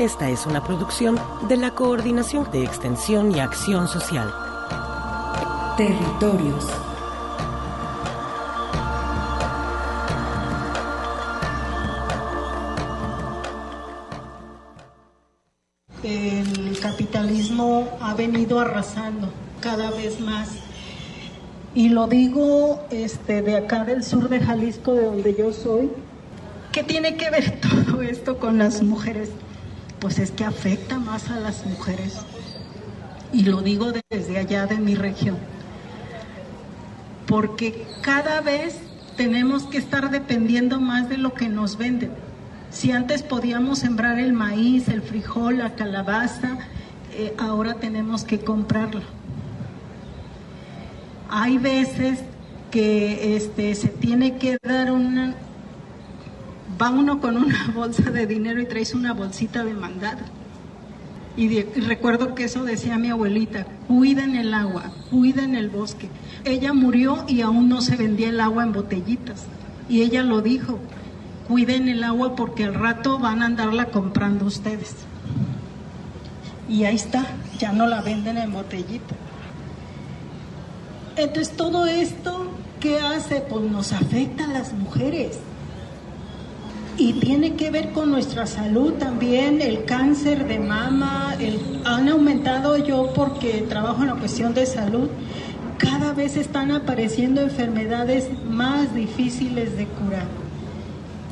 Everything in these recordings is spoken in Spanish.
Esta es una producción de la Coordinación de Extensión y Acción Social. Territorios. El capitalismo ha venido arrasando cada vez más. Y lo digo este, de acá del sur de Jalisco, de donde yo soy. ¿Qué tiene que ver todo esto con las mujeres? Pues es que afecta más a las mujeres. Y lo digo desde allá de mi región. Porque cada vez tenemos que estar dependiendo más de lo que nos venden. Si antes podíamos sembrar el maíz, el frijol, la calabaza, eh, ahora tenemos que comprarlo. Hay veces que este, se tiene que dar una... Va uno con una bolsa de dinero y traes una bolsita de mandado. Y, y recuerdo que eso decía mi abuelita, cuiden el agua, cuiden el bosque. Ella murió y aún no se vendía el agua en botellitas. Y ella lo dijo, cuiden el agua porque al rato van a andarla comprando ustedes. Y ahí está, ya no la venden en botellita. Entonces todo esto, ¿qué hace? Pues nos afecta a las mujeres. Y tiene que ver con nuestra salud también, el cáncer de mama, el, han aumentado yo porque trabajo en la cuestión de salud, cada vez están apareciendo enfermedades más difíciles de curar.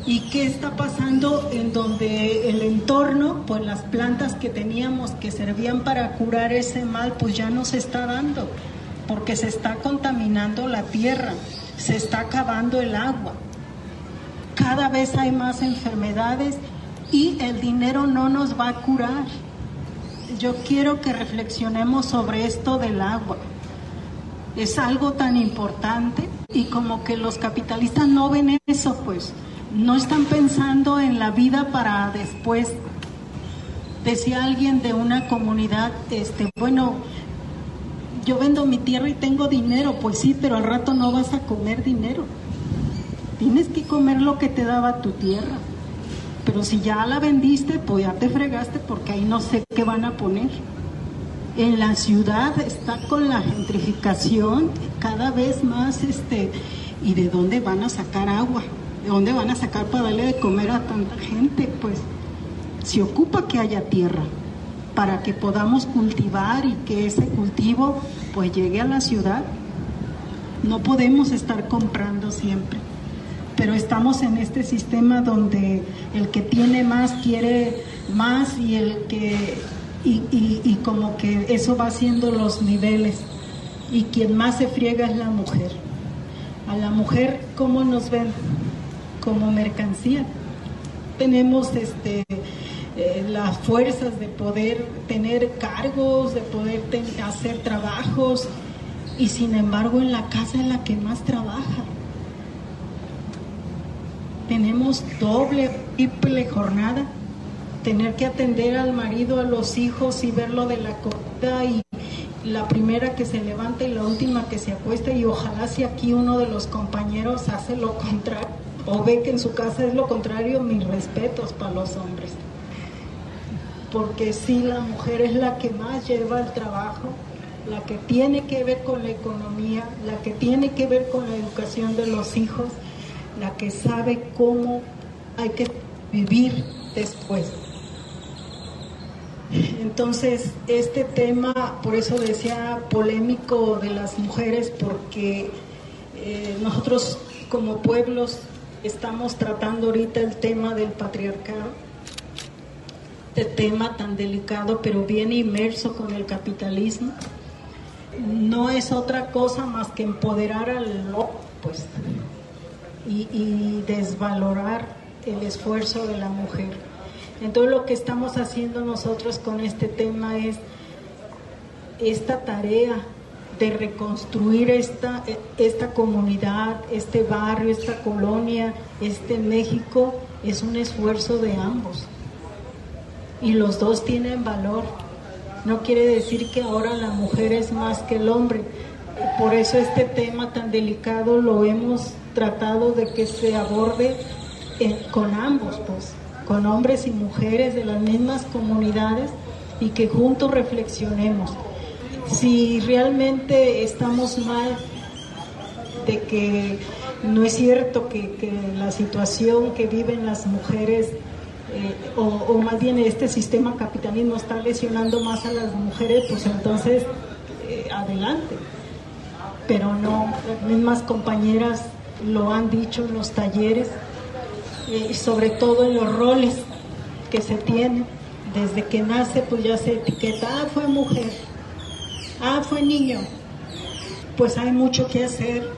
¿Y qué está pasando en donde el entorno, pues las plantas que teníamos que servían para curar ese mal, pues ya no se está dando? Porque se está contaminando la tierra, se está acabando el agua. Cada vez hay más enfermedades y el dinero no nos va a curar. Yo quiero que reflexionemos sobre esto del agua. Es algo tan importante y como que los capitalistas no ven eso, pues no están pensando en la vida para después. Decía alguien de una comunidad, este, bueno, yo vendo mi tierra y tengo dinero, pues sí, pero al rato no vas a comer dinero. Tienes que comer lo que te daba tu tierra. Pero si ya la vendiste, pues ya te fregaste porque ahí no sé qué van a poner. En la ciudad está con la gentrificación cada vez más, este, ¿y de dónde van a sacar agua? ¿De dónde van a sacar para darle de comer a tanta gente? Pues se ocupa que haya tierra para que podamos cultivar y que ese cultivo pues llegue a la ciudad. No podemos estar comprando siempre, pero estamos en este sistema donde el que tiene más quiere más y el que y, como que eso va haciendo los niveles y quien más se friega es la mujer. A la mujer, ¿cómo nos ven? como mercancía. Tenemos este, eh, las fuerzas de poder tener cargos, de poder hacer trabajos, y sin embargo en la casa es la que más trabaja. Tenemos doble, triple jornada, tener que atender al marido, a los hijos y verlo de la comida y la primera que se levanta y la última que se acuesta. Y ojalá si aquí uno de los compañeros hace lo contrario o ve que en su casa es lo contrario, mis respetos para los hombres. Porque sí, la mujer es la que más lleva el trabajo, la que tiene que ver con la economía, la que tiene que ver con la educación de los hijos, la que sabe cómo hay que vivir después. Entonces, este tema, por eso decía polémico de las mujeres, porque eh, nosotros como pueblos estamos tratando ahorita el tema del patriarcado, este tema tan delicado, pero bien inmerso con el capitalismo. No es otra cosa más que empoderar al loco, pues, y, desvalorar el esfuerzo de la mujer. Entonces lo que estamos haciendo nosotros con este tema es esta tarea de reconstruir esta, esta comunidad, este barrio, esta colonia, este México, es un esfuerzo de ambos. Y los dos tienen valor. No quiere decir que ahora la mujer es más que el hombre. Por eso este tema tan delicado lo hemos tratado de que se aborde con ambos, pues, con hombres y mujeres de las mismas comunidades y que juntos reflexionemos si realmente estamos mal de que no es cierto que, la situación que viven las mujeres eh, o, más bien este sistema capitalismo está lesionando más a las mujeres, pues entonces eh, adelante. Pero no, las mismas compañeras lo han dicho en los talleres, y eh, sobre todo en los roles que se tienen. Desde que nace, pues ya se etiqueta, ah, fue mujer, ah, fue niño. Pues hay mucho que hacer.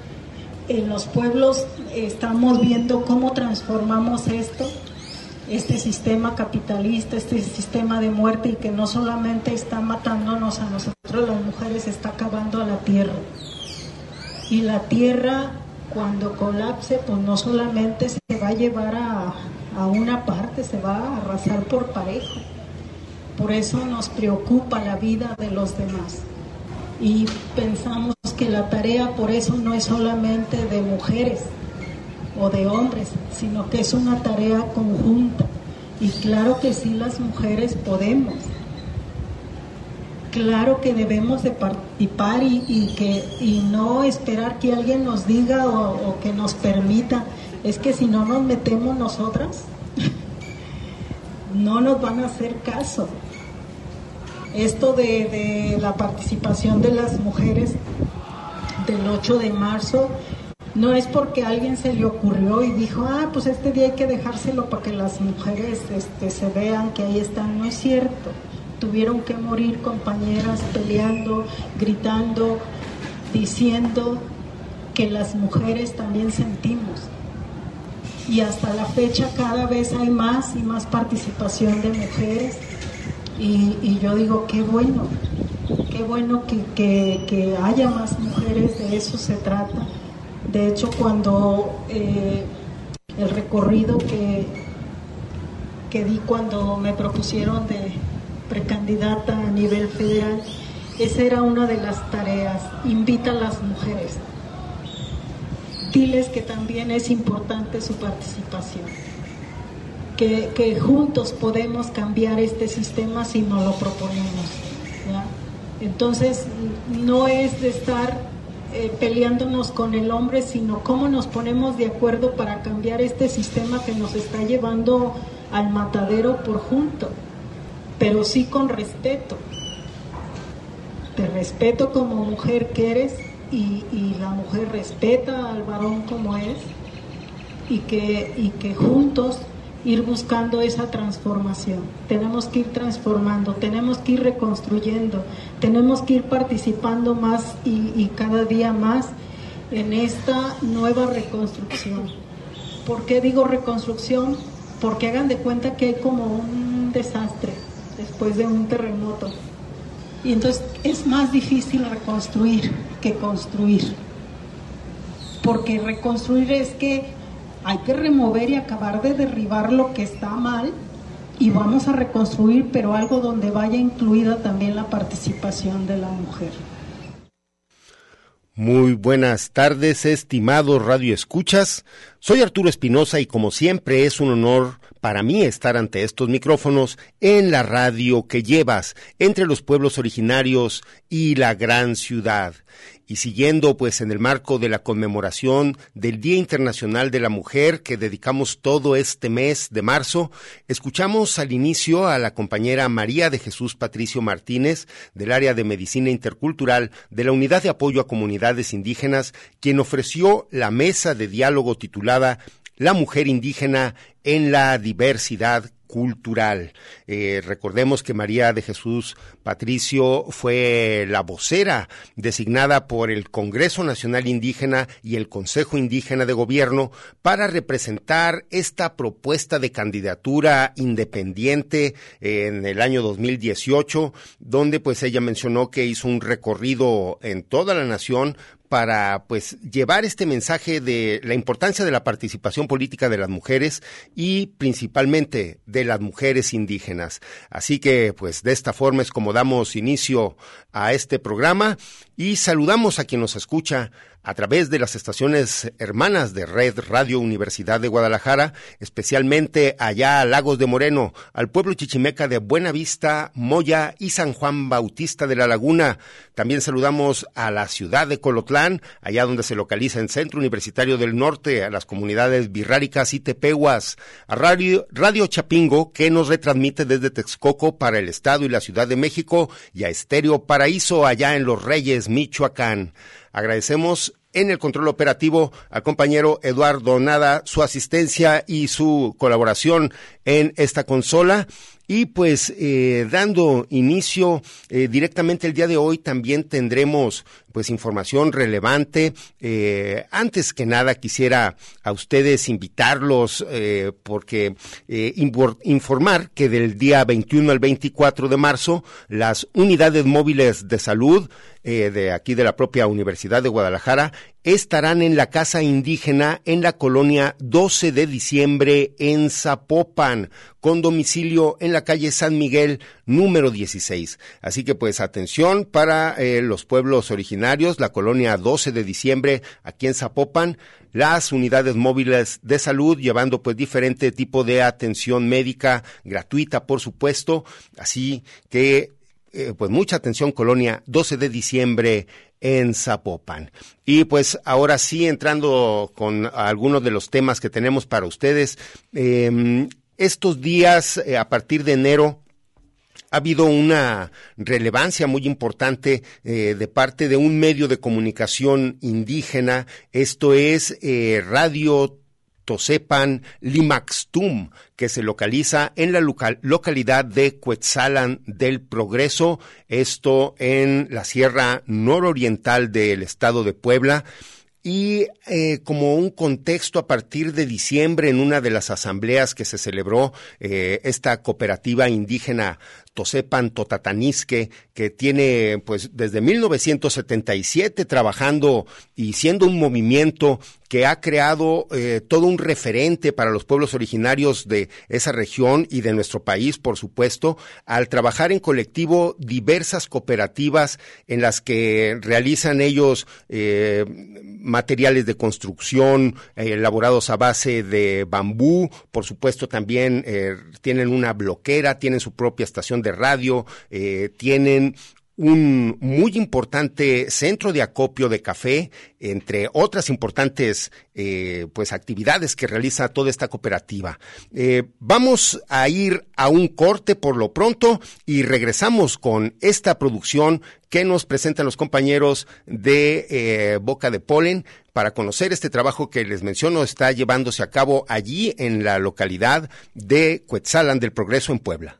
En los pueblos estamos viendo cómo transformamos esto, este sistema capitalista, este sistema de muerte y que no solamente está matándonos a nosotros las mujeres, está acabando a la tierra. Y la tierra cuando colapse, pues no solamente se va a llevar a, a una parte, se va a arrasar por parejo. Por eso nos preocupa la vida de los demás y pensamos que la tarea por eso no es solamente de mujeres o de hombres, sino que es una tarea conjunta. Y claro que sí las mujeres podemos. Claro que debemos de participar y, que, y no esperar que alguien nos diga o, que nos permita. Es que si no nos metemos nosotras, no nos van a hacer caso esto de, la participación de las mujeres del 8 de marzo no es porque alguien se le ocurrió y dijo, ah, pues este día hay que dejárselo para que las mujeres este, se vean que ahí están. No es cierto. Tuvieron que morir compañeras peleando, gritando, diciendo que las mujeres también sentimos. Y hasta la fecha cada vez hay más y más participación de mujeres y, yo digo, qué bueno, qué bueno que, haya más mujeres, de eso se trata. De hecho, cuando eh, el recorrido que, que di cuando me propusieron de precandidata a nivel federal, esa era una de las tareas, invita a las mujeres. Diles que también es importante su participación que, juntos podemos cambiar este sistema si nos lo proponemos. Entonces, no es de estar eh, peleándonos con el hombre, sino cómo nos ponemos de acuerdo para cambiar este sistema que nos está llevando al matadero por junto, pero sí con respeto. Te respeto como mujer que eres y, y la mujer respeta al varón como es y que, y que juntos ir buscando esa transformación. Tenemos que ir transformando, tenemos que ir reconstruyendo, tenemos que ir participando más y, cada día más en esta nueva reconstrucción. ¿Por qué digo reconstrucción? Porque hagan de cuenta que hay como un desastre después de un terremoto. Y entonces es más difícil reconstruir que construir. Porque reconstruir es que hay que remover y acabar de derribar lo que está mal y vamos a reconstruir, pero algo donde vaya incluida también la participación de la mujer. Muy buenas tardes, estimados Radio Escuchas. Soy Arturo Espinosa y como siempre es un honor para mí estar ante estos micrófonos en la radio que llevas entre los pueblos originarios y la gran ciudad. y siguiendo pues en el marco de la conmemoración del Día Internacional de la Mujer que dedicamos todo este mes de marzo, escuchamos al inicio a la compañera María de Jesús Patricio Martínez del área de Medicina Intercultural de la Unidad de Apoyo a Comunidades Indígenas, quien ofreció la mesa de diálogo titulada La mujer indígena en la diversidad cultural. Eh, recordemos que María de Jesús Patricio fue la vocera designada por el Congreso Nacional Indígena y el Consejo Indígena de Gobierno para representar esta propuesta de candidatura independiente en el año 2018, donde pues ella mencionó que hizo un recorrido en toda la nación para pues llevar este mensaje de la importancia de la participación política de las mujeres y principalmente de las mujeres indígenas. Así que pues de esta forma es como damos inicio a este programa y saludamos a quien nos escucha a través de las estaciones hermanas de Red Radio Universidad de Guadalajara, especialmente allá a Lagos de Moreno, al pueblo chichimeca de Buenavista, Moya y San Juan Bautista de la Laguna. También saludamos a la ciudad de Colotlán, allá donde se localiza el Centro Universitario del Norte, a las comunidades birráricas y tepehuas, a Radio, Radio Chapingo, que nos retransmite desde Texcoco para el Estado y la Ciudad de México, y a Estéreo Paraíso, allá en Los Reyes, Michoacán. Agradecemos en el control operativo al compañero Eduardo Nada su asistencia y su colaboración en esta consola. Y pues eh, dando inicio eh, directamente el día de hoy también tendremos pues información relevante. Eh, antes que nada quisiera a ustedes invitarlos eh, porque eh, informar que del día 21 al 24 de marzo las unidades móviles de salud eh, de aquí de la propia Universidad de Guadalajara estarán en la casa indígena en la colonia 12 de diciembre en Zapopan, con domicilio en la calle San Miguel número 16. Así que pues atención para eh, los pueblos originarios, la colonia 12 de diciembre aquí en Zapopan, las unidades móviles de salud llevando pues diferente tipo de atención médica gratuita, por supuesto. Así que eh, pues mucha atención, Colonia, 12 de diciembre en Zapopan. Y pues ahora sí, entrando con algunos de los temas que tenemos para ustedes, eh, estos días, eh, a partir de enero, ha habido una relevancia muy importante eh, de parte de un medio de comunicación indígena, esto es eh, Radio Tosepan Limaxtum, que se localiza en la local, localidad de Cuetzalan del Progreso, esto en la sierra nororiental del estado de Puebla. Y eh, como un contexto a partir de diciembre en una de las asambleas que se celebró eh, esta cooperativa indígena Tosepan Totatanisque que tiene pues desde 1977 trabajando y siendo un movimiento que ha creado eh, todo un referente para los pueblos originarios de esa región y de nuestro país, por supuesto, al trabajar en colectivo diversas cooperativas en las que realizan ellos eh, materiales de construcción eh, elaborados a base de bambú, por supuesto también eh, tienen una bloquera, tienen su propia estación de radio, eh, tienen un muy importante centro de acopio de café, entre otras importantes eh, pues actividades que realiza toda esta cooperativa. Eh, vamos a ir a un corte por lo pronto y regresamos con esta producción que nos presentan los compañeros de Boca de Polen para conocer este trabajo que les menciono está llevándose a cabo allí en la localidad de Cuetzalan del Progreso en Puebla.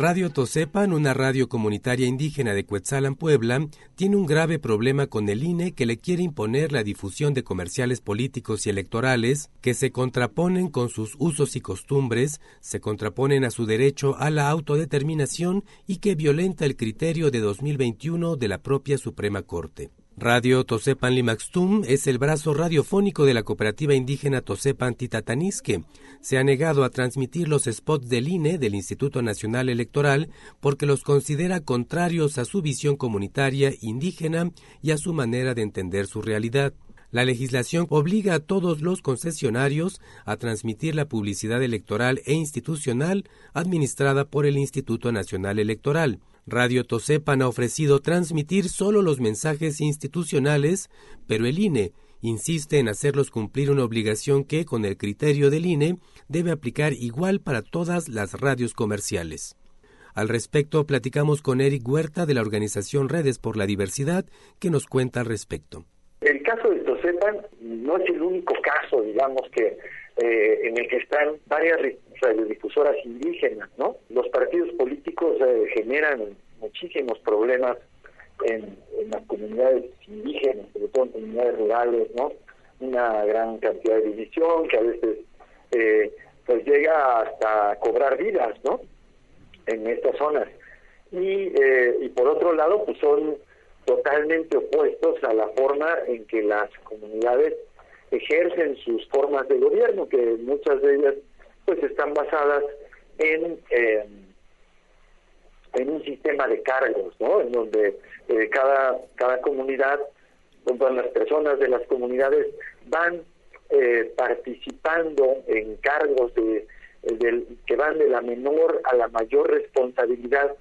Radio Tosepan, una radio comunitaria indígena de Cuetzalan, Puebla, tiene un grave problema con el INE que le quiere imponer la difusión de comerciales políticos y electorales que se contraponen con sus usos y costumbres, se contraponen a su derecho a la autodeterminación y que violenta el criterio de 2021 de la propia Suprema Corte. Radio Tosepan Limaxtum es el brazo radiofónico de la cooperativa indígena Tosepan Titatanisque. Se ha negado a transmitir los spots del INE, del Instituto Nacional Electoral, porque los considera contrarios a su visión comunitaria indígena y a su manera de entender su realidad. La legislación obliga a todos los concesionarios a transmitir la publicidad electoral e institucional administrada por el Instituto Nacional Electoral. Radio Tosepan ha ofrecido transmitir solo los mensajes institucionales, pero el INE insiste en hacerlos cumplir una obligación que, con el criterio del INE, debe aplicar igual para todas las radios comerciales. Al respecto, platicamos con Eric Huerta de la organización Redes por la Diversidad, que nos cuenta al respecto. El caso de Tosepan no es el único caso, digamos, que eh, en el que están varias radiodifusoras indígenas, ¿no? Los partidos políticos eh, generan muchísimos problemas en, las comunidades indígenas, sobre todo en comunidades rurales, ¿no? Una gran cantidad de división que a veces eh, pues llega hasta cobrar vidas, ¿no? En estas zonas. Y, y por otro lado, pues son totalmente opuestos a la forma en que las comunidades ejercen sus formas de gobierno, que muchas de ellas pues están basadas en eh, en un sistema de cargos, ¿no? En donde eh, cada cada comunidad, donde las personas de las comunidades van eh, participando en cargos de, que van de la menor a la mayor responsabilidad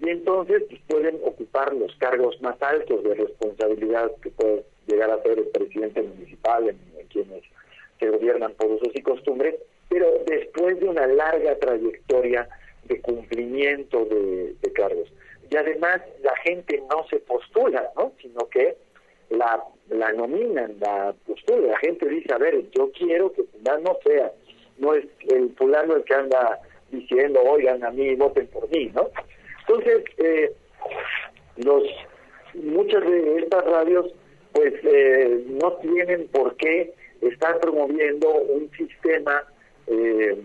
y entonces pues, pueden ocupar los cargos más altos de responsabilidad que puede llegar a ser el presidente municipal, en, quienes se gobiernan por usos y costumbres, pero después de una larga trayectoria de cumplimiento de, cargos. Y además la gente no se postula, ¿no? sino que la, nominan, la postula. La gente dice, a ver, yo quiero que fulano sea, no es el fulano el que anda diciendo, oigan a mí, voten por mí, ¿no? Entonces, eh, los muchas de estas radios pues eh, no tienen por qué estar promoviendo un sistema eh,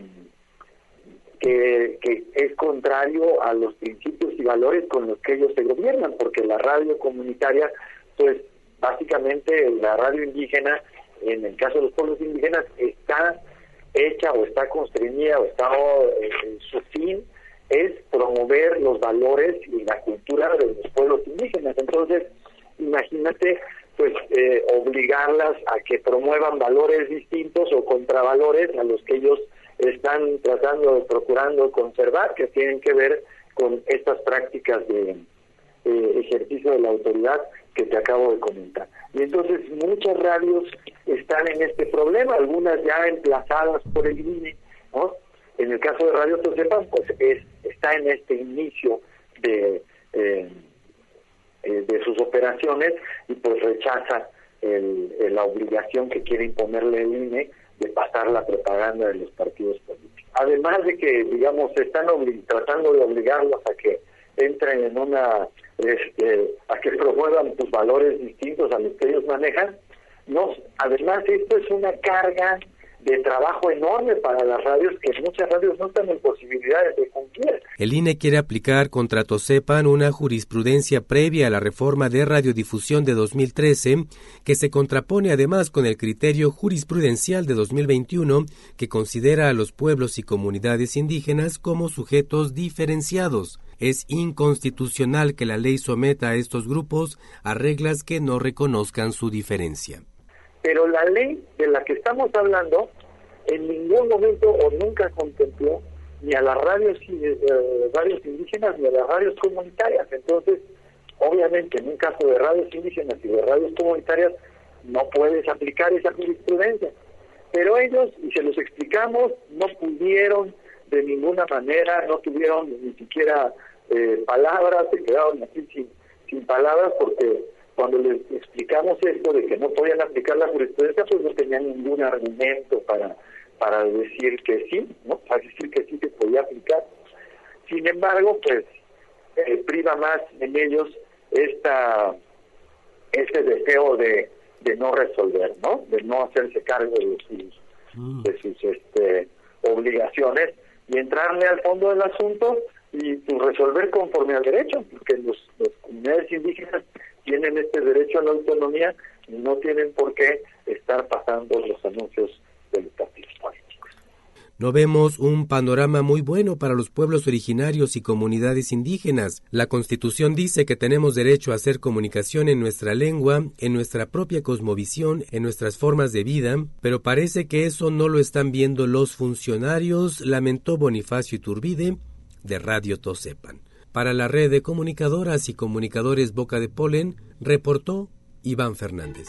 que, es contrario a los principios y valores con los que ellos se gobiernan, porque la radio comunitaria, pues básicamente la radio indígena, en el caso de los pueblos indígenas, está hecha o está constreñida o está en su fin es promover los valores y la cultura de los pueblos indígenas. Entonces, imagínate, pues, eh, obligarlas a que promuevan valores distintos o contravalores a los que ellos están tratando, procurando conservar, que tienen que ver con estas prácticas de ejercicio de la autoridad que te acabo de comentar. Y entonces muchas radios están en este problema, algunas ya emplazadas por el INE, ¿no? En el caso de Radio Tosepan, pues es, está en este inicio de, eh, eh, de sus operaciones y pues rechaza el, la obligación que quiere imponerle el INE de pasar la propaganda de los partidos políticos. Además de que, digamos, están tratando de obligarlos a que entren en una, este, a que promuevan sus valores distintos a los que ellos manejan, no, además esto es una carga de trabajo enorme para las radios que muchas radios no están en posibilidades de cumplir. El INE quiere aplicar contra Tosepan una jurisprudencia previa a la reforma de radiodifusión de 2013 que se contrapone además con el criterio jurisprudencial de 2021 que considera a los pueblos y comunidades indígenas como sujetos diferenciados. Es inconstitucional que la ley someta a estos grupos a reglas que no reconozcan su diferencia. Pero la ley de la que estamos hablando en ningún momento o nunca contempló ni a las radios, eh, radios indígenas ni a las radios comunitarias. Entonces, obviamente, en un caso de radios indígenas y de radios comunitarias, no puedes aplicar esa jurisprudencia. Pero ellos, y se los explicamos, no pudieron de ninguna manera, no tuvieron ni siquiera eh, palabras, se quedaron así sin, sin palabras porque cuando les explicamos esto de que no podían aplicar la jurisprudencia, pues no tenían ningún argumento para, para decir que sí, ¿no? Para decir que sí se podía aplicar. Sin embargo, pues eh, priva más en ellos esta este deseo de, de no resolver, ¿no? De no hacerse cargo de sus, mm. de sus este, obligaciones y entrarle al fondo del asunto y pues, resolver conforme al derecho, porque los, las comunidades indígenas tienen este derecho a la autonomía y no tienen por qué estar pasando los anuncios de los partidos políticos. No vemos un panorama muy bueno para los pueblos originarios y comunidades indígenas. La Constitución dice que tenemos derecho a hacer comunicación en nuestra lengua, en nuestra propia cosmovisión, en nuestras formas de vida, pero parece que eso no lo están viendo los funcionarios, lamentó Bonifacio Iturbide de Radio Tosepan. Para la red de comunicadoras y comunicadores Boca de Polen, reportó Iván Fernández.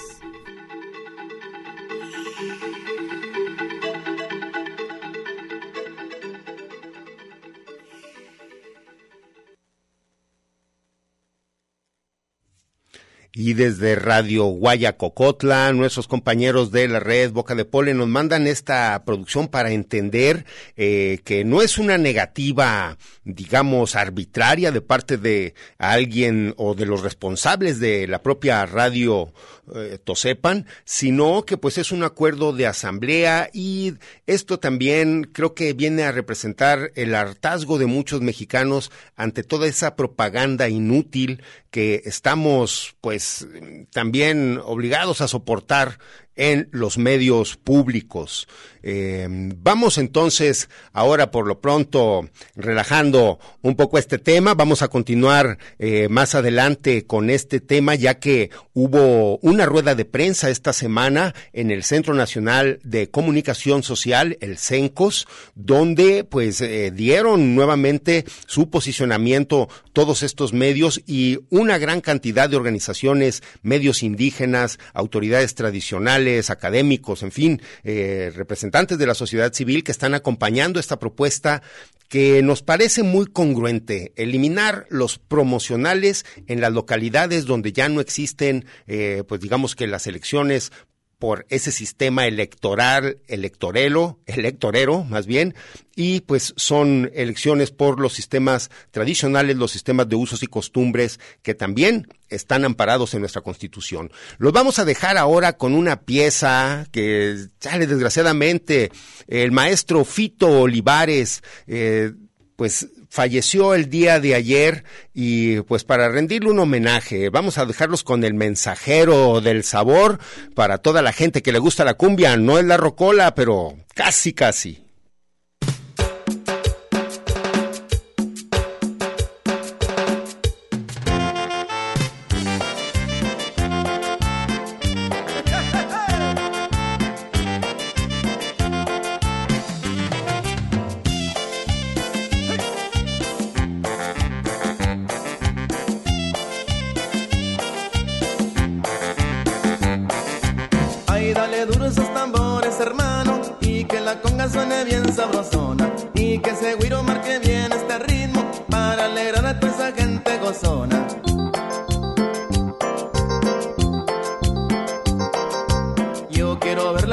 Y desde Radio Guayacocotla, nuestros compañeros de la red Boca de Pole nos mandan esta producción para entender eh, que no es una negativa, digamos, arbitraria de parte de alguien o de los responsables de la propia radio eh, Tosepan, sino que pues es un acuerdo de asamblea y esto también creo que viene a representar el hartazgo de muchos mexicanos ante toda esa propaganda inútil que estamos pues también obligados a soportar en los medios públicos. Eh, vamos entonces ahora por lo pronto relajando un poco este tema. Vamos a continuar eh, más adelante con este tema ya que hubo una rueda de prensa esta semana en el Centro Nacional de Comunicación Social, el CENCOS, donde pues eh, dieron nuevamente su posicionamiento todos estos medios y una gran cantidad de organizaciones, medios indígenas, autoridades tradicionales, académicos, en fin, representantes de la sociedad civil que están acompañando esta propuesta que nos parece muy congruente, eliminar los promocionales en las localidades donde ya no existen, eh, pues digamos que las elecciones por ese sistema electoral, electorelo, electorero más bien, y pues son elecciones por los sistemas tradicionales, los sistemas de usos y costumbres que también están amparados en nuestra Constitución. Los vamos a dejar ahora con una pieza que sale desgraciadamente el maestro Fito Olivares, eh, pues falleció el día de ayer y pues para rendirle un homenaje vamos a dejarlos con el mensajero del sabor para toda la gente que le gusta la cumbia, no es la rocola, pero casi casi.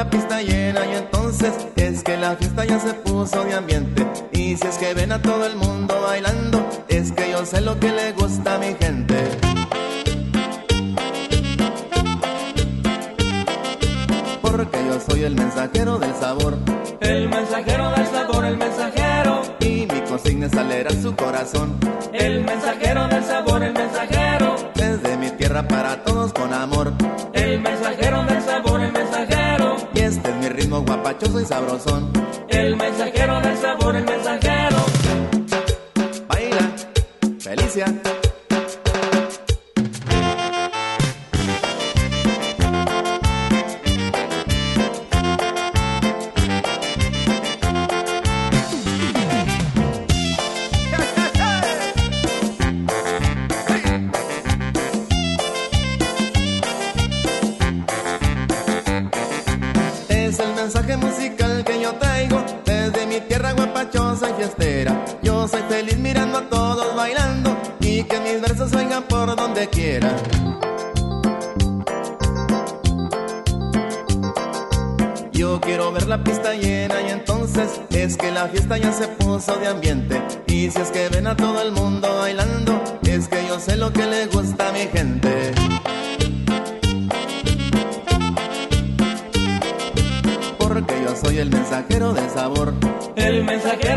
pista llena y entonces es que la fiesta ya se puso de ambiente. Y si es que ven a todo el mundo bailando, es que yo sé lo que le gusta a mi gente. Porque yo soy el mensajero del sabor. El mensajero del sabor, el mensajero. Y mi consigna es alegrar su corazón. El mensajero del sabor, el mensajero. Desde mi tierra para todos con amor. El mensajero del sabor, el mensajero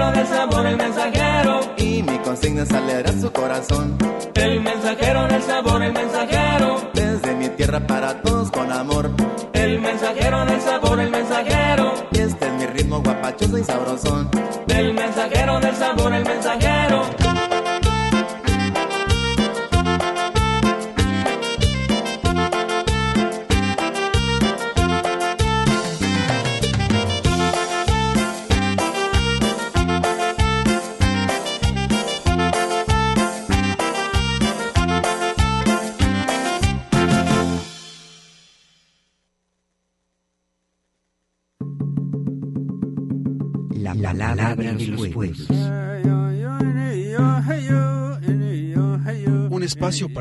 mensajero del sabor, el mensajero. Y mi consigna es alegrar su corazón. El mensajero del sabor, el mensajero. Desde mi tierra para todos con amor. El mensajero del sabor, el mensajero. Y este es mi ritmo guapachoso y sabrosón. El mensajero del sabor, el mensajero.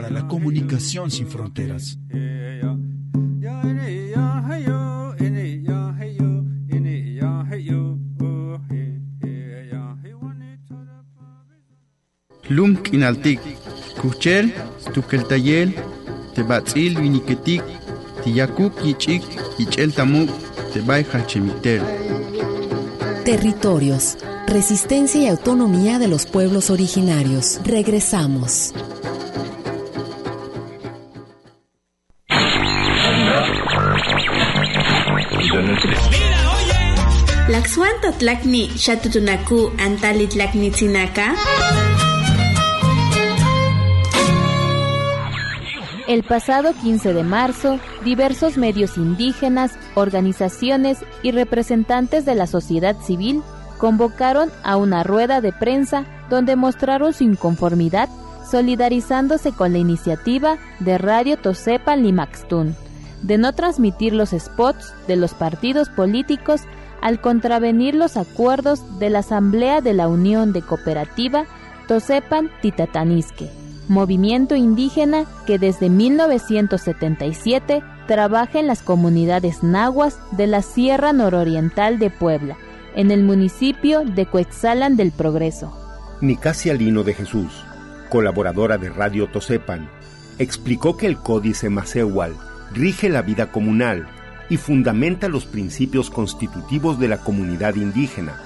Para la comunicación sin fronteras. Lum kinaltik, kuchel, tukeltayel, tebatzil viniketik, tiyakuk yichik, yichel tamuk, tebay halchemiter. Territorios, resistencia y autonomía de los pueblos originarios. Regresamos. El pasado 15 de marzo, diversos medios indígenas, organizaciones y representantes de la sociedad civil convocaron a una rueda de prensa donde mostraron su inconformidad solidarizándose con la iniciativa de Radio Tosepa Limaxtún de no transmitir los spots de los partidos políticos al contravenir los acuerdos de la Asamblea de la Unión de Cooperativa Tosepan Titatanisque, movimiento indígena que desde 1977 trabaja en las comunidades nahuas de la Sierra Nororiental de Puebla, en el municipio de Coexalan del Progreso. Nicasia Lino de Jesús, colaboradora de Radio Tosepan, explicó que el Códice Macehual rige la vida comunal y fundamenta los principios constitutivos de la comunidad indígena,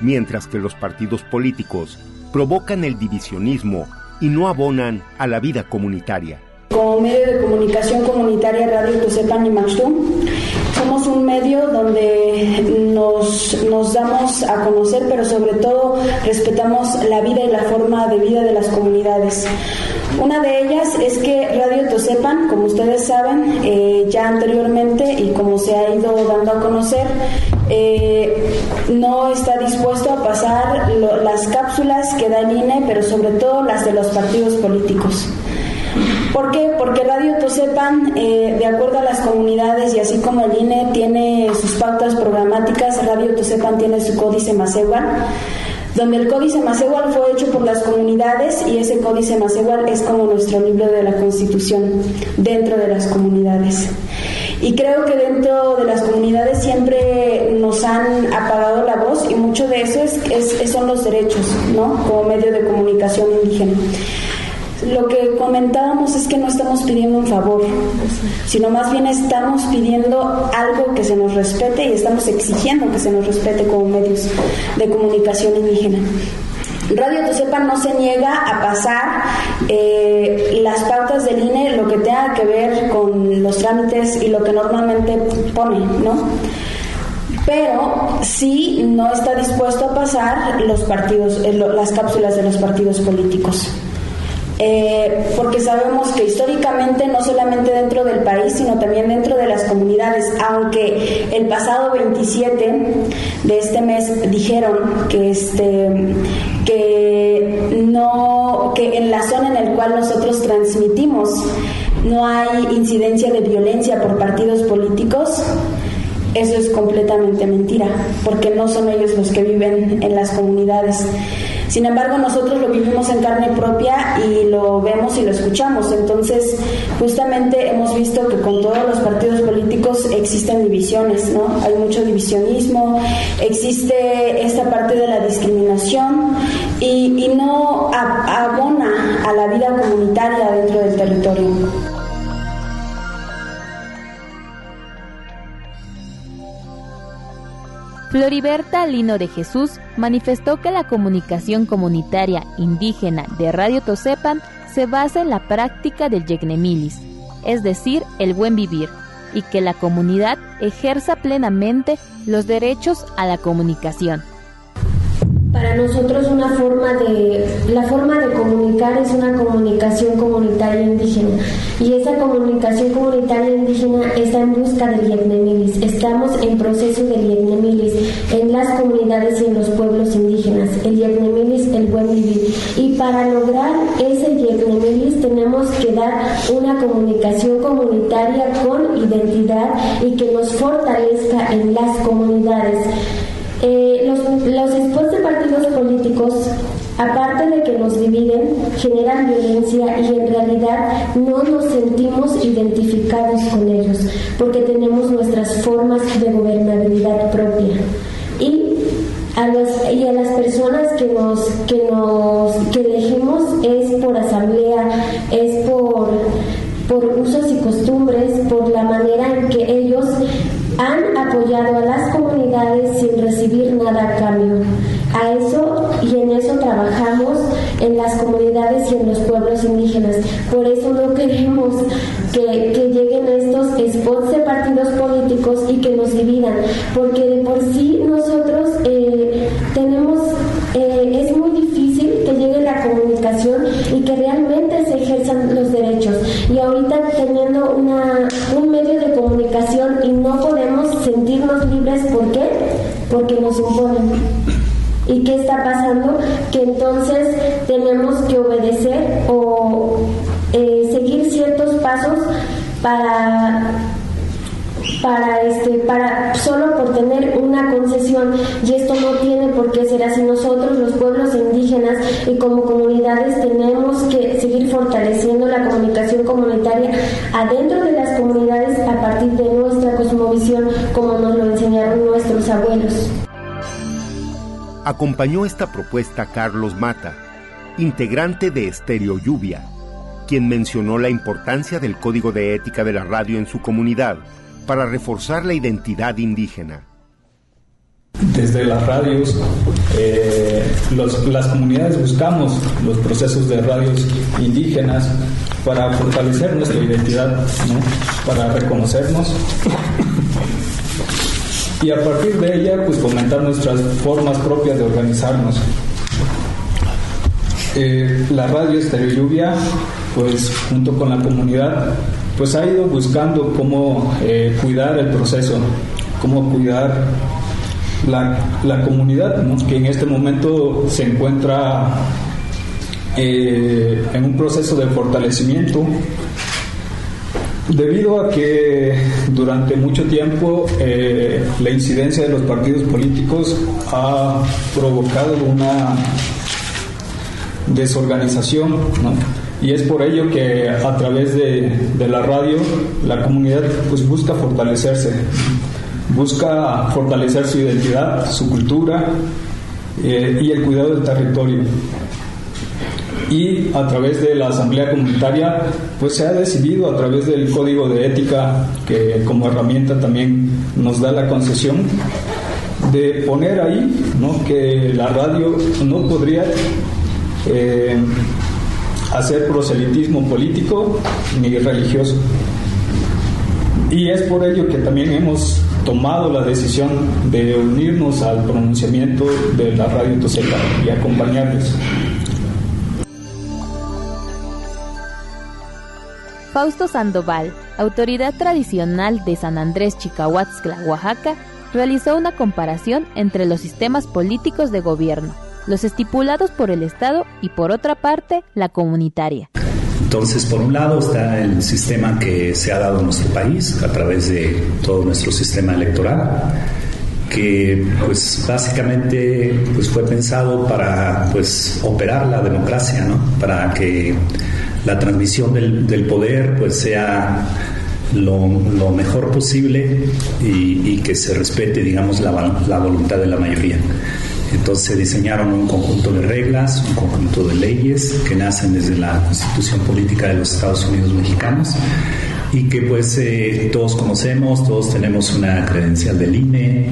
mientras que los partidos políticos provocan el divisionismo y no abonan a la vida comunitaria. Como medio de comunicación comunitaria Radio Tosepan y Maxtum, somos un medio donde nos, nos damos a conocer, pero sobre todo respetamos la vida y la forma de vida de las comunidades. Una de ellas es que Radio Tosepan, como ustedes saben, eh, ya anteriormente y como se ha ido dando a conocer, eh, no está dispuesto a pasar las cápsulas que da el INE, pero sobre todo las de los partidos políticos. ¿Por qué? Porque Radio Tosepan, eh, de acuerdo a las comunidades y así como el INE tiene sus pautas programáticas, Radio Tosepan tiene su códice Macehual, donde el códice Macehual fue hecho por las comunidades y ese códice Macehual es como nuestro libro de la Constitución dentro de las comunidades. Y creo que dentro de las comunidades siempre nos han apagado la voz y mucho de eso es, es, son los derechos, ¿no? Como medio de comunicación indígena lo que comentábamos es que no estamos pidiendo un favor, sino más bien estamos pidiendo algo que se nos respete y estamos exigiendo que se nos respete como medios de comunicación indígena. Radio Tosepa no se niega a pasar eh, las pautas del INE, lo que tenga que ver con los trámites y lo que normalmente pone, ¿no? pero sí no está dispuesto a pasar los partidos, eh, las cápsulas de los partidos políticos. Eh, porque sabemos que históricamente no solamente dentro del país, sino también dentro de las comunidades, aunque el pasado 27 de este mes dijeron que este que no que en la zona en la cual nosotros transmitimos no hay incidencia de violencia por partidos políticos, eso es completamente mentira, porque no son ellos los que viven en las comunidades. Sin embargo, nosotros lo vivimos en carne propia y lo vemos y lo escuchamos. Entonces, justamente hemos visto que con todos los partidos políticos existen divisiones, ¿no? Hay mucho divisionismo, existe esta parte de la discriminación y, no abona a la vida comunitaria dentro del territorio. Floriberta Lino de Jesús manifestó que la comunicación comunitaria indígena de Radio Tosepan se basa en la práctica del Yegnemilis, es decir, el buen vivir, y que la comunidad ejerza plenamente los derechos a la comunicación para nosotros una forma de la forma de comunicar es una comunicación comunitaria indígena y esa comunicación comunitaria indígena está en busca del Yetnemilis. Estamos en proceso del Yetnemilis en las comunidades y en los pueblos indígenas. El Yetnemilis, el buen vivir. Y para lograr ese Yetnemilis tenemos que dar una comunicación comunitaria con identidad y que nos fortalezca en las comunidades. Eh, los, los de partidos políticos, aparte de que nos dividen, generan violencia y en realidad no nos sentimos identificados con ellos, porque tenemos nuestras formas de gobernabilidad propia. A, los, y a las personas que nos, que nos que elegimos es por asamblea, es por, por usos y costumbres, por la manera en que ellos han apoyado a las comunidades sin recibir nada a cambio. A eso y en eso trabajamos en las comunidades y en los pueblos indígenas. Por eso no queremos que, lleguen estos spots de partidos políticos y que nos dividan, porque de por sí nosotros eh, tenemos, eh, es muy difícil que llegue la comunicación y que realmente se ejerzan los derechos. Y ahorita teniendo una, un medio de comunicación y no podemos sentirnos libres, ¿por qué? Porque nos imponen. ¿Y qué está pasando? Que entonces tenemos que obedecer o eh, seguir ciertos pasos para para este para solo por tener una concesión y esto no tiene por qué ser así nosotros los pueblos indígenas y como comunidades tenemos que seguir fortaleciendo la comunicación comunitaria adentro de las comunidades a partir de nuestra cosmovisión como nos lo enseñaron nuestros abuelos. Acompañó esta propuesta Carlos Mata, integrante de Estéreo Lluvia, quien mencionó la importancia del código de ética de la radio en su comunidad para reforzar la identidad indígena. Desde las radios, eh, las comunidades buscamos los procesos de radios indígenas para fortalecer nuestra identidad, para reconocernos y a partir de ella pues fomentar nuestras formas propias de organizarnos. Eh, la radio Estereo Lluvia pues junto con la comunidad pues ha ido buscando cómo eh, cuidar el proceso, cómo cuidar la, comunidad que en este momento se encuentra eh, en un proceso de fortalecimiento debido a que durante mucho tiempo eh, la incidencia de los partidos políticos ha provocado una desorganización. Y es por ello que a través de, la radio la comunidad pues busca fortalecerse, busca fortalecer su identidad, su cultura eh, y el cuidado del territorio. Y a través de la asamblea comunitaria pues se ha decidido a través del código de ética que como herramienta también nos da la concesión de poner ahí ¿no? que la radio no podría eh, hacer proselitismo político ni religioso. Y es por ello que también hemos tomado la decisión de unirnos al pronunciamiento de la radio Toseca y acompañarles. Fausto Sandoval, autoridad tradicional de San Andrés Chicahuatzcla, Oaxaca, realizó una comparación entre los sistemas políticos de gobierno los estipulados por el Estado y por otra parte la comunitaria. Entonces, por un lado está el sistema que se ha dado en nuestro país a través de todo nuestro sistema electoral, que pues básicamente pues fue pensado para pues operar la democracia, ¿no? Para que la transmisión del, poder pues sea lo, lo mejor posible y, y, que se respete, digamos, la, la voluntad de la mayoría. Entonces se diseñaron un conjunto de reglas, un conjunto de leyes que nacen desde la Constitución Política de los Estados Unidos Mexicanos y que pues eh, todos conocemos, todos tenemos una credencial del INE,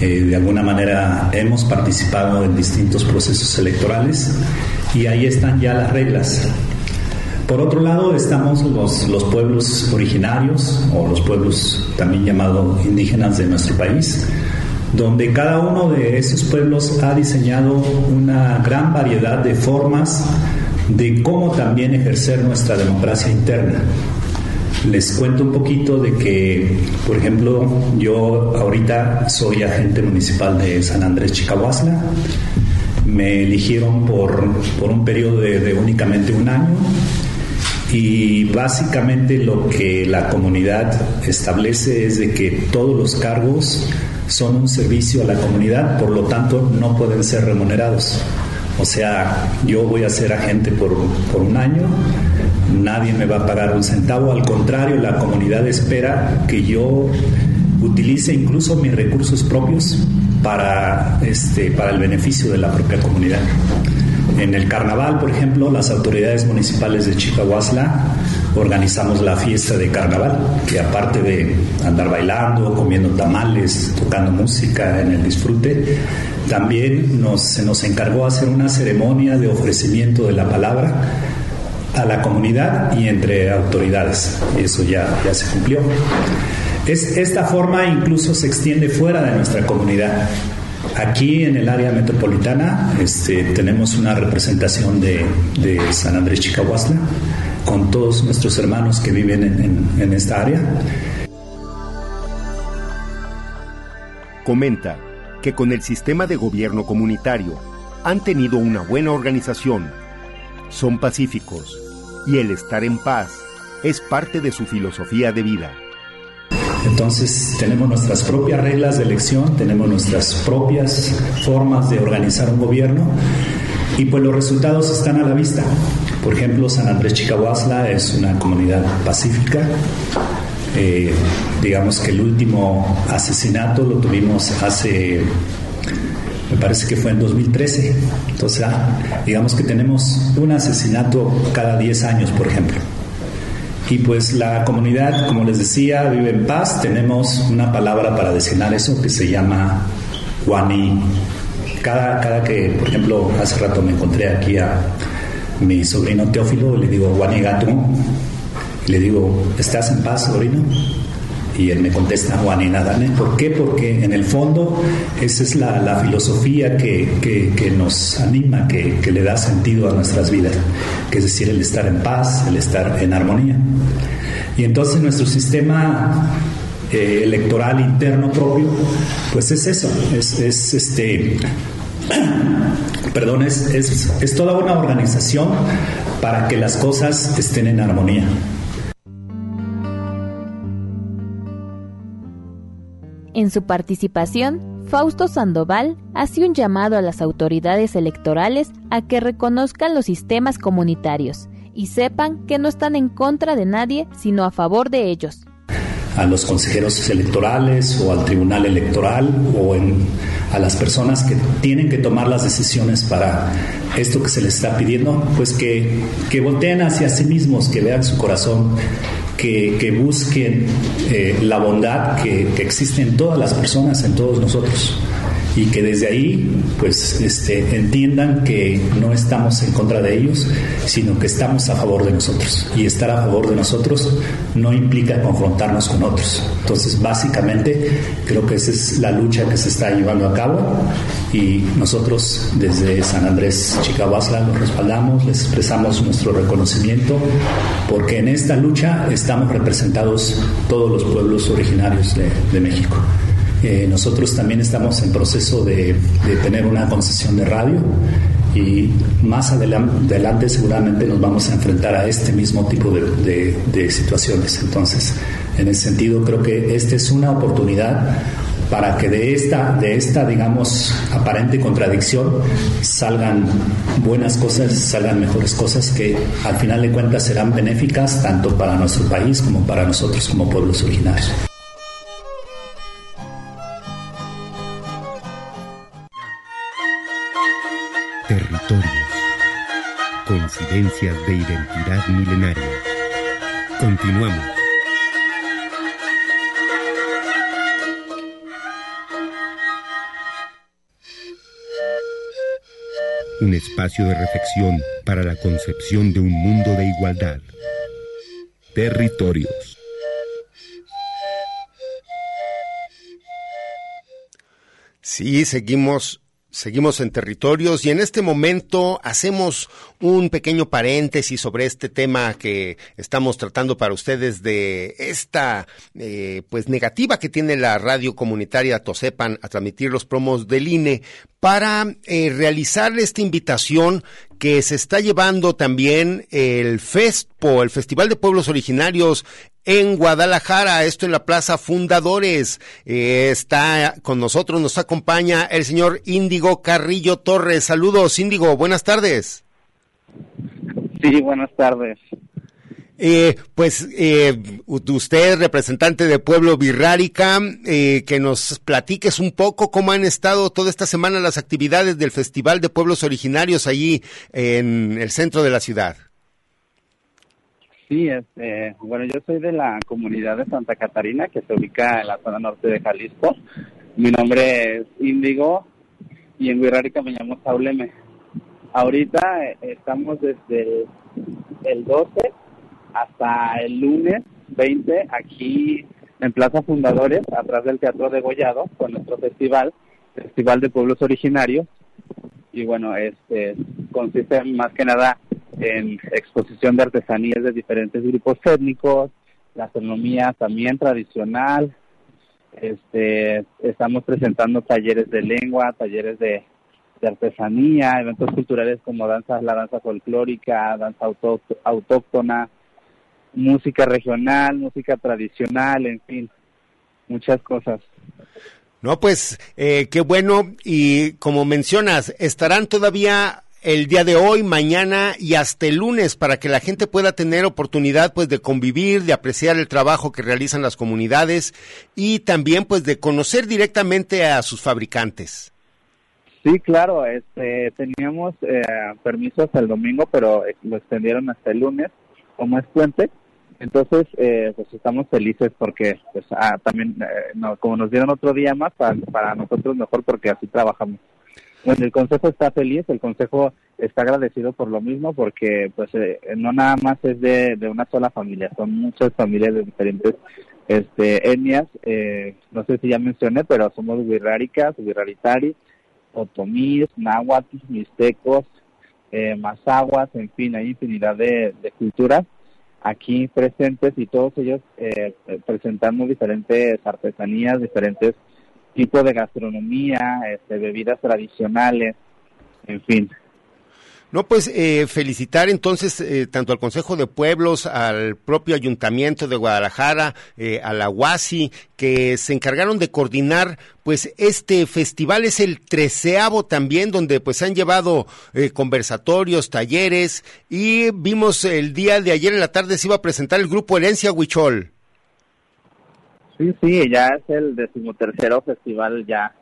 eh, de alguna manera hemos participado en distintos procesos electorales y ahí están ya las reglas. Por otro lado estamos los, los pueblos originarios o los pueblos también llamados indígenas de nuestro país, donde cada uno de esos pueblos ha diseñado una gran variedad de formas de cómo también ejercer nuestra democracia interna. Les cuento un poquito de que, por ejemplo, yo ahorita soy agente municipal de San Andrés Chicahuasla. Me eligieron por, por un periodo de, de únicamente un año y básicamente lo que la comunidad establece es de que todos los cargos son un servicio a la comunidad, por lo tanto no pueden ser remunerados. O sea, yo voy a ser agente por, por un año, nadie me va a pagar un centavo, al contrario, la comunidad espera que yo utilice incluso mis recursos propios para, este, para el beneficio de la propia comunidad. En el carnaval, por ejemplo, las autoridades municipales de Chicahuasla organizamos la fiesta de carnaval, que aparte de andar bailando, comiendo tamales, tocando música en el disfrute, también nos, se nos encargó hacer una ceremonia de ofrecimiento de la palabra a la comunidad y entre autoridades. Eso ya, ya se cumplió. Es, esta forma incluso se extiende fuera de nuestra comunidad. Aquí en el área metropolitana este, tenemos una representación de, de, San Andrés Chicahuasla con todos nuestros hermanos que viven en, en, en esta área. Comenta que con el sistema de gobierno comunitario han tenido una buena organización, son pacíficos y el estar en paz es parte de su filosofía de vida. Entonces tenemos nuestras propias reglas de elección, tenemos nuestras propias formas de organizar un gobierno y pues los resultados están a la vista. Por ejemplo, San Andrés Chicahuasla es una comunidad pacífica. Eh, digamos que el último asesinato lo tuvimos hace, me parece que fue en 2013. Entonces, ah, digamos que tenemos un asesinato cada 10 años, por ejemplo. Y pues la comunidad, como les decía, vive en paz. Tenemos una palabra para designar eso que se llama guaní. Cada, cada que, por ejemplo, hace rato me encontré aquí a mi sobrino Teófilo, le digo. Y le digo, ¿estás en paz, sobrino? Y él me contesta, Juan Nadane. ¿Por qué? Porque en el fondo esa es la, la filosofía que, nos anima, que, que, le da sentido a nuestras vidas, que es decir, el estar en paz, el estar en armonía. Y entonces nuestro sistema eh, electoral interno propio, pues es eso, es, es este... Perdón, es, es, toda una organización para que las cosas estén en armonía. En su participación, Fausto Sandoval hace un llamado a las autoridades electorales a que reconozcan los sistemas comunitarios y sepan que no están en contra de nadie, sino a favor de ellos. A los consejeros electorales o al tribunal electoral o a las personas que tienen que tomar las decisiones para esto que se les está pidiendo, pues que, que volteen hacia sí mismos, que vean su corazón, que, que busquen eh, la bondad que, existe en todas las personas, en todos nosotros. Y que desde ahí, pues, este, entiendan que no estamos en contra de ellos, sino que estamos a favor de nosotros. Y estar a favor de nosotros no implica confrontarnos con otros. Entonces, básicamente, creo que esa es la lucha que se está llevando a cabo. Y nosotros, desde San Andrés Chicahuasla, los respaldamos, les expresamos nuestro reconocimiento, porque en esta lucha estamos representados todos los pueblos originarios de, de México. Eh, nosotros también estamos en proceso de, tener una concesión de radio y más adelante, adelante, seguramente nos vamos a enfrentar a este mismo tipo de, de, de situaciones. Entonces, en ese sentido, creo que esta es una oportunidad para que de esta, de esta, digamos, aparente contradicción salgan buenas cosas, salgan mejores cosas que al final de cuentas serán benéficas tanto para nuestro país como para nosotros como pueblos originarios. Territorios. Coincidencias de identidad milenaria. Continuamos. Un espacio de reflexión para la concepción de un mundo de igualdad. Territorios. Sí, seguimos Seguimos en territorios y en este momento hacemos un pequeño paréntesis sobre este tema que estamos tratando para ustedes de esta eh, pues negativa que tiene la radio comunitaria Tosepan a transmitir los promos del INE para eh, realizar esta invitación que se está llevando también el FESPO, el Festival de Pueblos Originarios en Guadalajara, esto en la Plaza Fundadores. Eh, está con nosotros, nos acompaña el señor Índigo Carrillo Torres. Saludos, Índigo, buenas tardes. Sí, buenas tardes. Eh, pues eh, usted, representante de Pueblo Virrárica, eh, que nos platiques un poco cómo han estado toda esta semana las actividades del Festival de Pueblos Originarios allí en el centro de la ciudad. Sí, este, bueno, yo soy de la comunidad de Santa Catarina, que se ubica en la zona norte de Jalisco. Mi nombre es Índigo y en Virrárica me llamo Sauleme. Ahorita eh, estamos desde el, el 12 hasta el lunes 20 aquí en Plaza Fundadores, atrás del Teatro de Gollado, con nuestro festival, Festival de Pueblos Originarios. Y bueno, este consiste más que nada en exposición de artesanías de diferentes grupos étnicos, gastronomía también tradicional. Este, estamos presentando talleres de lengua, talleres de, de artesanía, eventos culturales como danza, la danza folclórica, danza autóctona, música regional, música tradicional, en fin, muchas cosas. No, pues eh, qué bueno y como mencionas, estarán todavía el día de hoy, mañana y hasta el lunes para que la gente pueda tener oportunidad pues de convivir, de apreciar el trabajo que realizan las comunidades y también pues de conocer directamente a sus fabricantes. Sí, claro, este, teníamos eh, permiso hasta el domingo, pero lo extendieron hasta el lunes, como es puente. Entonces, eh, pues estamos felices porque, pues, ah, también, eh, no, como nos dieron otro día más, para, para nosotros mejor porque así trabajamos. Bueno, el consejo está feliz, el consejo está agradecido por lo mismo porque, pues, eh, no nada más es de, de una sola familia, son muchas familias de diferentes este, etnias. Eh, no sé si ya mencioné, pero somos wirráricas, wirraritari, otomíes, náhuatl, mixtecos, eh, mazaguas, en fin, hay infinidad de, de culturas aquí presentes y todos ellos eh, presentando diferentes artesanías, diferentes tipos de gastronomía, este, bebidas tradicionales, en fin. No, pues eh, felicitar entonces eh, tanto al Consejo de Pueblos, al propio Ayuntamiento de Guadalajara, eh, a la UASI, que se encargaron de coordinar, pues este festival es el treceavo también, donde pues han llevado eh, conversatorios, talleres, y vimos el día de ayer en la tarde se iba a presentar el grupo Herencia Huichol. Sí, sí, ya es el decimotercero festival, ya,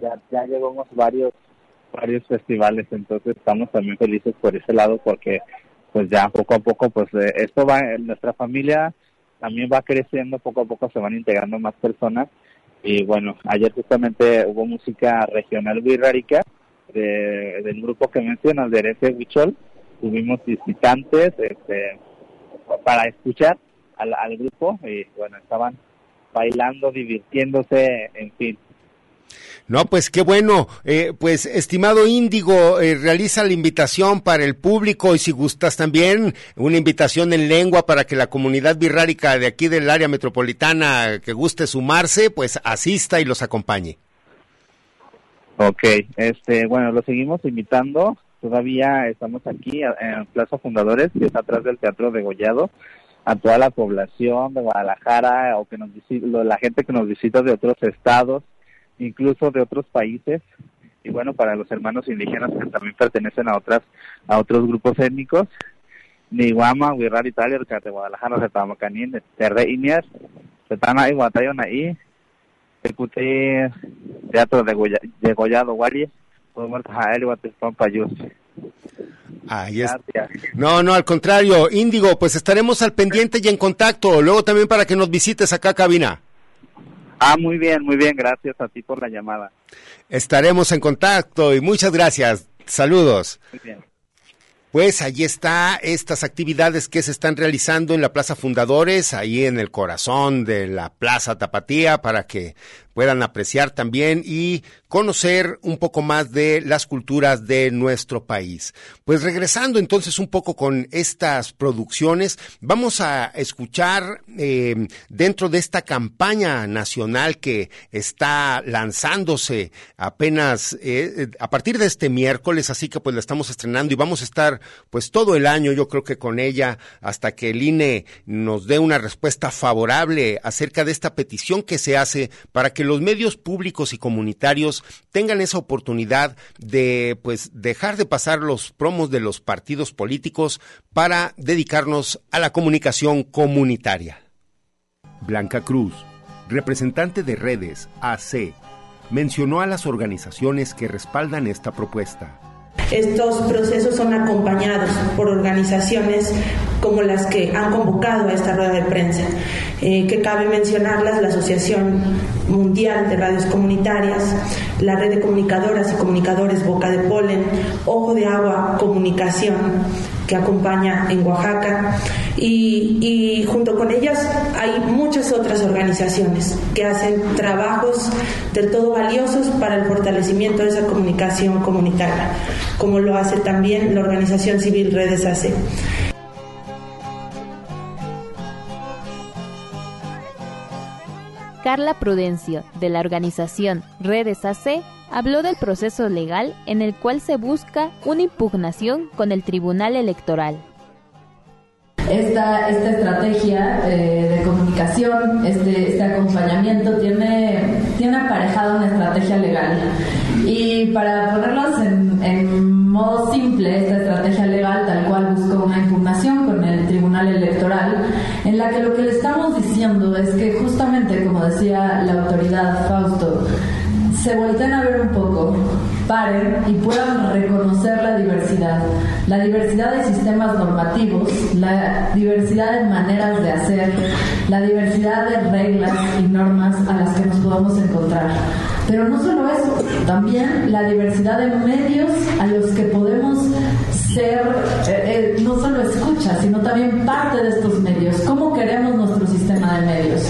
ya, ya llevamos varios varios festivales, entonces estamos también felices por ese lado porque pues ya poco a poco pues eh, esto va, nuestra familia también va creciendo, poco a poco se van integrando más personas. Y bueno, ayer justamente hubo música regional birrárica de, del grupo que mencionas, de Herencia Huichol, tuvimos visitantes este, para escuchar al, al grupo y bueno, estaban bailando, divirtiéndose, en fin, no, pues qué bueno. Eh, pues, estimado Índigo, eh, realiza la invitación para el público y si gustas también una invitación en lengua para que la comunidad birrárica de aquí del área metropolitana que guste sumarse, pues asista y los acompañe. Ok, este, bueno, lo seguimos invitando. Todavía estamos aquí en Plaza Fundadores, que está atrás del Teatro de Gollado, a toda la población de Guadalajara o que nos la gente que nos visita de otros estados incluso de otros países y bueno para los hermanos indígenas que también pertenecen a otras a otros grupos étnicos Niwama, Wirrar Italia, de Guadalajara, de Tamacanín, de Terre Inier, de Tana y Guatayo Naí, Tecuté, Teatro de Degollado Guari, Podemos Jael Guatespán. Ahí es. No, no, al contrario, Índigo, pues estaremos al pendiente y en contacto. Luego también para que nos visites acá, cabina. Ah, muy bien, muy bien. Gracias a ti por la llamada. Estaremos en contacto y muchas gracias. Saludos. Muy bien. Pues ahí está estas actividades que se están realizando en la Plaza Fundadores, ahí en el corazón de la Plaza Tapatía, para que puedan apreciar también y conocer un poco más de las culturas de nuestro país. Pues regresando entonces un poco con estas producciones, vamos a escuchar eh, dentro de esta campaña nacional que está lanzándose apenas eh, a partir de este miércoles, así que pues la estamos estrenando y vamos a estar pues todo el año yo creo que con ella hasta que el INE nos dé una respuesta favorable acerca de esta petición que se hace para que los medios públicos y comunitarios tengan esa oportunidad de pues dejar de pasar los promos de los partidos políticos para dedicarnos a la comunicación comunitaria. Blanca Cruz, representante de redes AC, mencionó a las organizaciones que respaldan esta propuesta. Estos procesos son acompañados por organizaciones como las que han convocado a esta rueda de prensa, eh, que cabe mencionarlas, la Asociación Mundial de Radios Comunitarias, la Red de Comunicadoras y Comunicadores Boca de Polen, Ojo de Agua Comunicación, que acompaña en Oaxaca, y, junto con ellas hay muchas otras organizaciones que hacen trabajos del todo valiosos para el fortalecimiento de esa comunicación comunitaria, como lo hace también la organización civil Redes AC. Carla Prudencio, de la organización Redes AC, habló del proceso legal en el cual se busca una impugnación con el Tribunal Electoral. Esta, esta estrategia eh, de comunicación, este, este acompañamiento tiene, tiene aparejado una estrategia legal. Y para ponerlos en, en modo simple, esta estrategia legal tal cual busca una impugnación con el Tribunal Electoral, en la que lo que le estamos diciendo es que justamente, como decía la autoridad Fausto, se volteen a ver un poco, paren y puedan reconocer la diversidad, la diversidad de sistemas normativos, la diversidad de maneras de hacer, la diversidad de reglas y normas a las que nos podamos encontrar. Pero no solo eso, también la diversidad de medios a los que podemos ser eh, eh, sino también parte de estos medios. ¿Cómo queremos nuestro sistema de medios?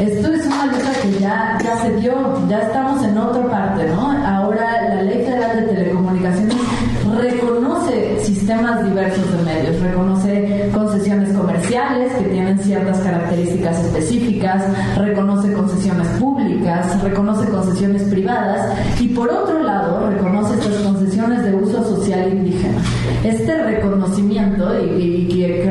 Esto es una lucha que ya, ya se dio, ya estamos en otra parte, ¿no? Ahora la Ley Federal de Telecomunicaciones reconoce sistemas diversos de medios, reconoce concesiones comerciales que tienen ciertas características específicas, reconoce concesiones públicas, reconoce concesiones privadas y por otro lado reconoce estas concesiones de uso social indígena. Este reconocimiento, y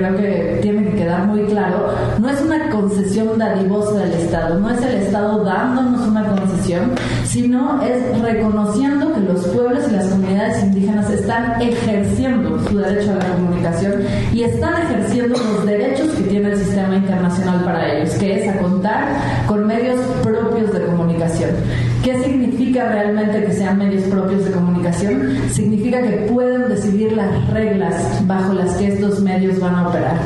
creo que tiene quedar muy claro, no es una concesión dadivosa del Estado, no es el Estado dándonos una concesión, sino es reconociendo que los pueblos y las comunidades indígenas están ejerciendo su derecho a la comunicación y están ejerciendo los derechos que tiene el sistema internacional para ellos, que es a contar con medios propios de comunicación. ¿Qué significa realmente que sean medios propios de comunicación? Significa que pueden decidir las reglas bajo las que estos medios van a operar.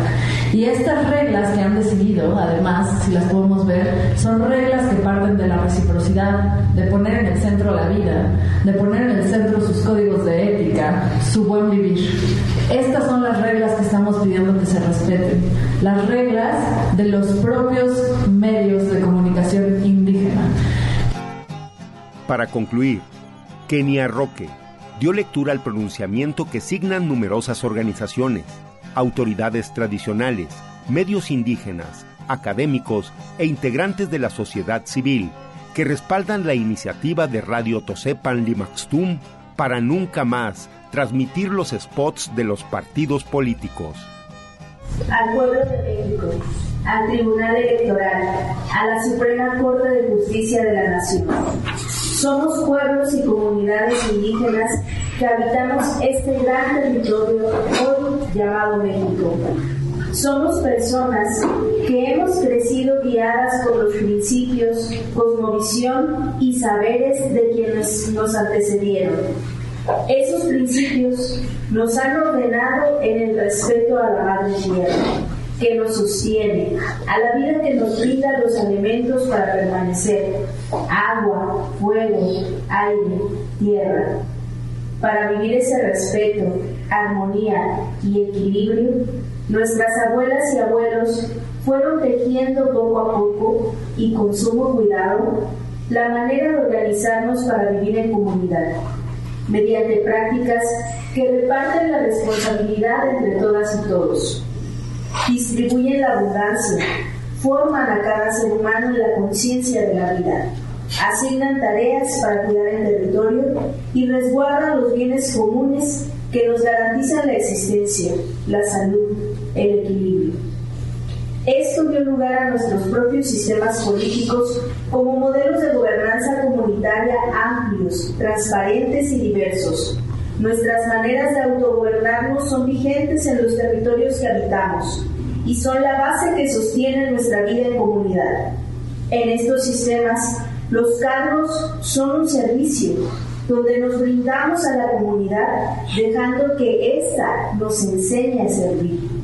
Y estas reglas que han decidido, además, si las podemos ver, son reglas que parten de la reciprocidad, de poner en el centro la vida, de poner en el centro sus códigos de ética, su buen vivir. Estas son las reglas que estamos pidiendo que se respeten, las reglas de los propios medios de comunicación indígena. Para concluir, Kenia Roque dio lectura al pronunciamiento que signan numerosas organizaciones, autoridades tradicionales, medios indígenas, académicos e integrantes de la sociedad civil que respaldan la iniciativa de Radio Tosepan Limaxtum para nunca más transmitir los spots de los partidos políticos. Al pueblo de México, al Tribunal Electoral, a la Suprema Corte de Justicia de la Nación Somos pueblos y comunidades indígenas que habitamos este gran territorio hoy llamado México. Somos personas que hemos crecido guiadas por los principios, cosmovisión y saberes de quienes nos antecedieron. Esos principios nos han ordenado en el respeto a la madre tierra, que nos sostiene, a la vida que nos brinda los alimentos para permanecer, agua, fuego, aire, tierra. Para vivir ese respeto, armonía y equilibrio, nuestras abuelas y abuelos fueron tejiendo poco a poco y con sumo cuidado la manera de organizarnos para vivir en comunidad, mediante prácticas que reparten la responsabilidad entre todas y todos, distribuyen la abundancia, forman a cada ser humano la conciencia de la vida, asignan tareas para cuidar el territorio y resguardan los bienes comunes que nos garantizan la existencia, la salud, el equilibrio. Esto dio lugar a nuestros propios sistemas políticos como modelos de gobernanza comunitaria amplios, transparentes y diversos. Nuestras maneras de autogobernarnos son vigentes en los territorios que habitamos y son la base que sostiene nuestra vida en comunidad. En estos sistemas, los cargos son un servicio donde nos brindamos a la comunidad dejando que ésta nos enseñe a servir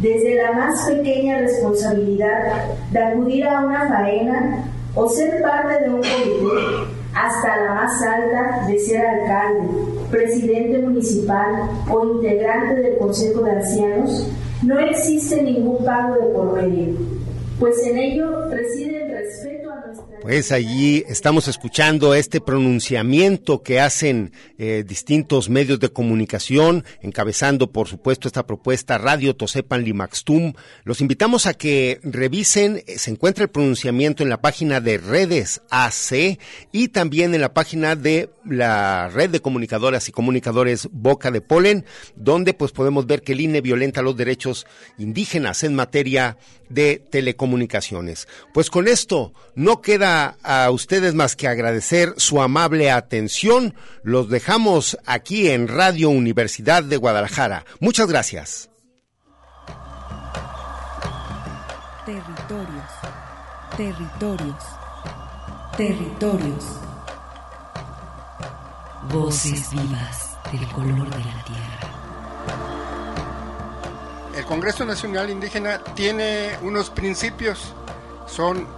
desde la más pequeña responsabilidad de acudir a una faena o ser parte de un comité, hasta la más alta de ser alcalde, presidente municipal o integrante del Consejo de Ancianos, no existe ningún pago de por medio, pues en ello reside Pues allí estamos escuchando este pronunciamiento que hacen eh, distintos medios de comunicación, encabezando por supuesto esta propuesta Radio Tosepan Limaxtum. Los invitamos a que revisen, eh, se encuentra el pronunciamiento en la página de Redes AC y también en la página de la Red de Comunicadoras y Comunicadores Boca de Polen, donde pues podemos ver que el INE violenta los derechos indígenas en materia de telecomunicaciones. Pues con esto no queda a ustedes más que agradecer su amable atención. Los dejamos aquí en Radio Universidad de Guadalajara. Muchas gracias. Territorios, territorios, territorios. Voces vivas del color de la tierra. El Congreso Nacional Indígena tiene unos principios, son